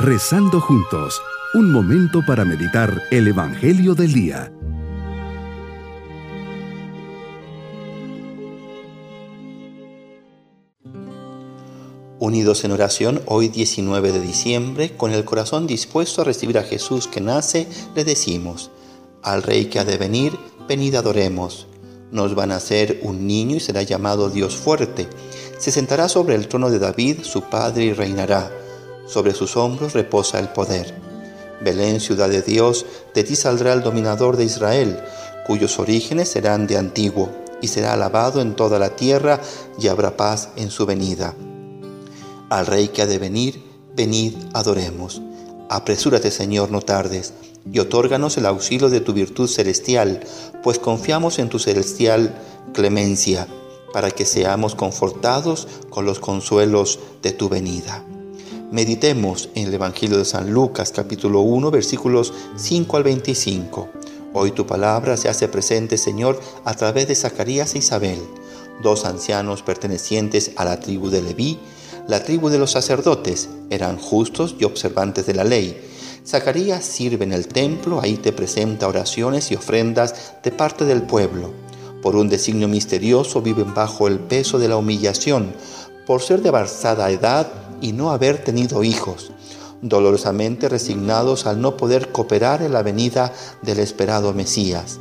Rezando juntos, un momento para meditar el Evangelio del Día. Unidos en oración, hoy 19 de diciembre, con el corazón dispuesto a recibir a Jesús que nace, le decimos, al Rey que ha de venir, venid adoremos. Nos va a nacer un niño y será llamado Dios fuerte. Se sentará sobre el trono de David, su padre, y reinará sobre sus hombros reposa el poder. Belén, ciudad de Dios, de ti saldrá el dominador de Israel, cuyos orígenes serán de antiguo, y será alabado en toda la tierra, y habrá paz en su venida. Al Rey que ha de venir, venid, adoremos. Apresúrate, Señor, no tardes, y otórganos el auxilio de tu virtud celestial, pues confiamos en tu celestial clemencia, para que seamos confortados con los consuelos de tu venida. Meditemos en el Evangelio de San Lucas capítulo 1 versículos 5 al 25. Hoy tu palabra se hace presente, Señor, a través de Zacarías e Isabel, dos ancianos pertenecientes a la tribu de Leví, la tribu de los sacerdotes, eran justos y observantes de la ley. Zacarías sirve en el templo, ahí te presenta oraciones y ofrendas de parte del pueblo. Por un designio misterioso viven bajo el peso de la humillación, por ser de avanzada edad y no haber tenido hijos, dolorosamente resignados al no poder cooperar en la venida del esperado Mesías.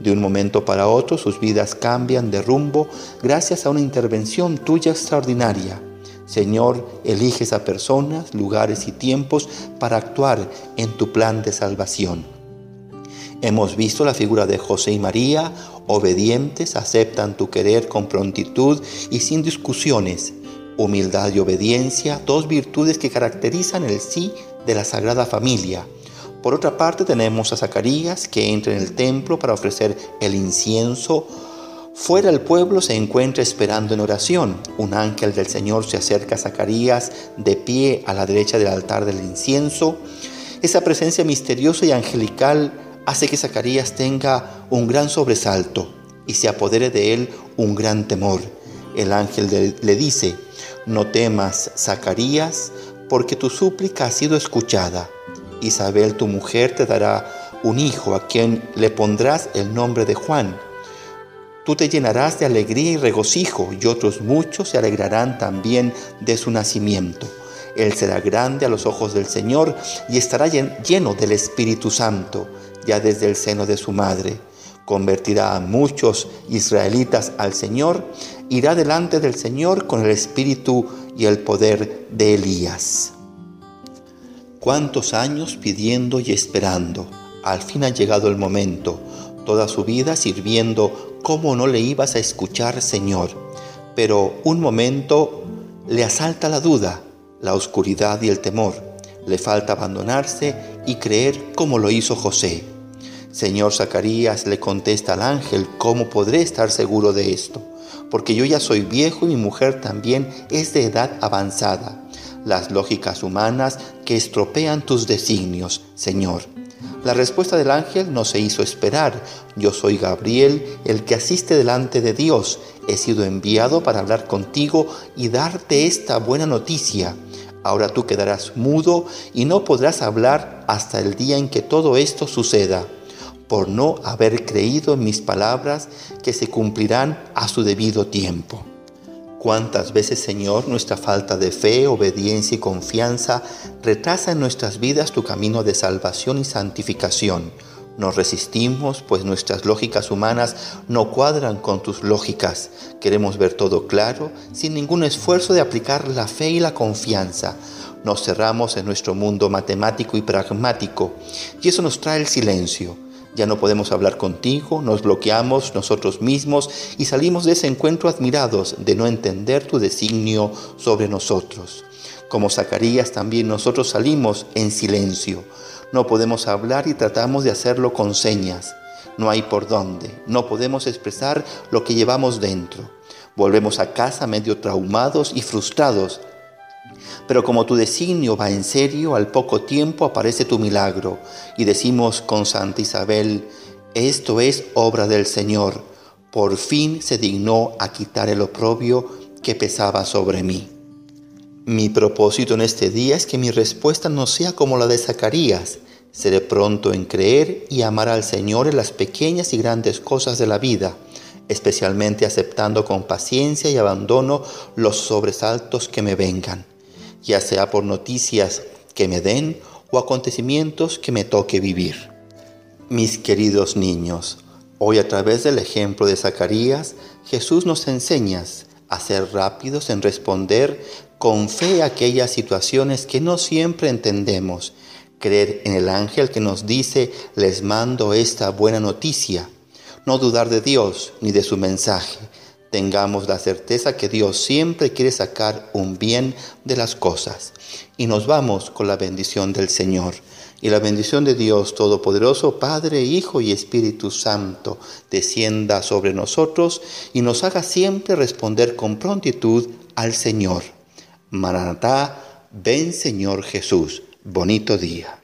De un momento para otro sus vidas cambian de rumbo gracias a una intervención tuya extraordinaria. Señor, eliges a personas, lugares y tiempos para actuar en tu plan de salvación. Hemos visto la figura de José y María, obedientes, aceptan tu querer con prontitud y sin discusiones Humildad y obediencia, dos virtudes que caracterizan el sí de la Sagrada Familia. Por otra parte tenemos a Zacarías que entra en el templo para ofrecer el incienso. Fuera el pueblo se encuentra esperando en oración. Un ángel del Señor se acerca a Zacarías de pie a la derecha del altar del incienso. Esa presencia misteriosa y angelical hace que Zacarías tenga un gran sobresalto y se apodere de él un gran temor. El ángel le dice, no temas, Zacarías, porque tu súplica ha sido escuchada. Isabel, tu mujer, te dará un hijo a quien le pondrás el nombre de Juan. Tú te llenarás de alegría y regocijo, y otros muchos se alegrarán también de su nacimiento. Él será grande a los ojos del Señor y estará lleno del Espíritu Santo, ya desde el seno de su madre convertirá a muchos israelitas al Señor, irá delante del Señor con el espíritu y el poder de Elías. ¿Cuántos años pidiendo y esperando? Al fin ha llegado el momento, toda su vida sirviendo, ¿cómo no le ibas a escuchar, Señor? Pero un momento le asalta la duda, la oscuridad y el temor. Le falta abandonarse y creer como lo hizo José. Señor Zacarías le contesta al ángel, ¿cómo podré estar seguro de esto? Porque yo ya soy viejo y mi mujer también es de edad avanzada. Las lógicas humanas que estropean tus designios, Señor. La respuesta del ángel no se hizo esperar. Yo soy Gabriel, el que asiste delante de Dios. He sido enviado para hablar contigo y darte esta buena noticia. Ahora tú quedarás mudo y no podrás hablar hasta el día en que todo esto suceda por no haber creído en mis palabras que se cumplirán a su debido tiempo. ¿Cuántas veces, Señor, nuestra falta de fe, obediencia y confianza retrasa en nuestras vidas tu camino de salvación y santificación? Nos resistimos, pues nuestras lógicas humanas no cuadran con tus lógicas. Queremos ver todo claro, sin ningún esfuerzo de aplicar la fe y la confianza. Nos cerramos en nuestro mundo matemático y pragmático, y eso nos trae el silencio. Ya no podemos hablar contigo, nos bloqueamos nosotros mismos y salimos de ese encuentro admirados de no entender tu designio sobre nosotros. Como Zacarías también nosotros salimos en silencio. No podemos hablar y tratamos de hacerlo con señas. No hay por dónde. No podemos expresar lo que llevamos dentro. Volvemos a casa medio traumados y frustrados pero como tu designio va en serio, al poco tiempo aparece tu milagro y decimos con Santa Isabel, esto es obra del Señor. Por fin se dignó a quitar el oprobio que pesaba sobre mí. Mi propósito en este día es que mi respuesta no sea como la de Zacarías. Seré pronto en creer y amar al Señor en las pequeñas y grandes cosas de la vida, especialmente aceptando con paciencia y abandono los sobresaltos que me vengan, ya sea por noticias que me den o acontecimientos que me toque vivir. Mis queridos niños, hoy a través del ejemplo de Zacarías, Jesús nos enseña a ser rápidos en responder con fe a aquellas situaciones que no siempre entendemos, creer en el ángel que nos dice, les mando esta buena noticia, no dudar de Dios ni de su mensaje. Tengamos la certeza que Dios siempre quiere sacar un bien de las cosas. Y nos vamos con la bendición del Señor. Y la bendición de Dios Todopoderoso, Padre, Hijo y Espíritu Santo, descienda sobre nosotros y nos haga siempre responder con prontitud al Señor. Maranatá, ven Señor Jesús. Bonito día.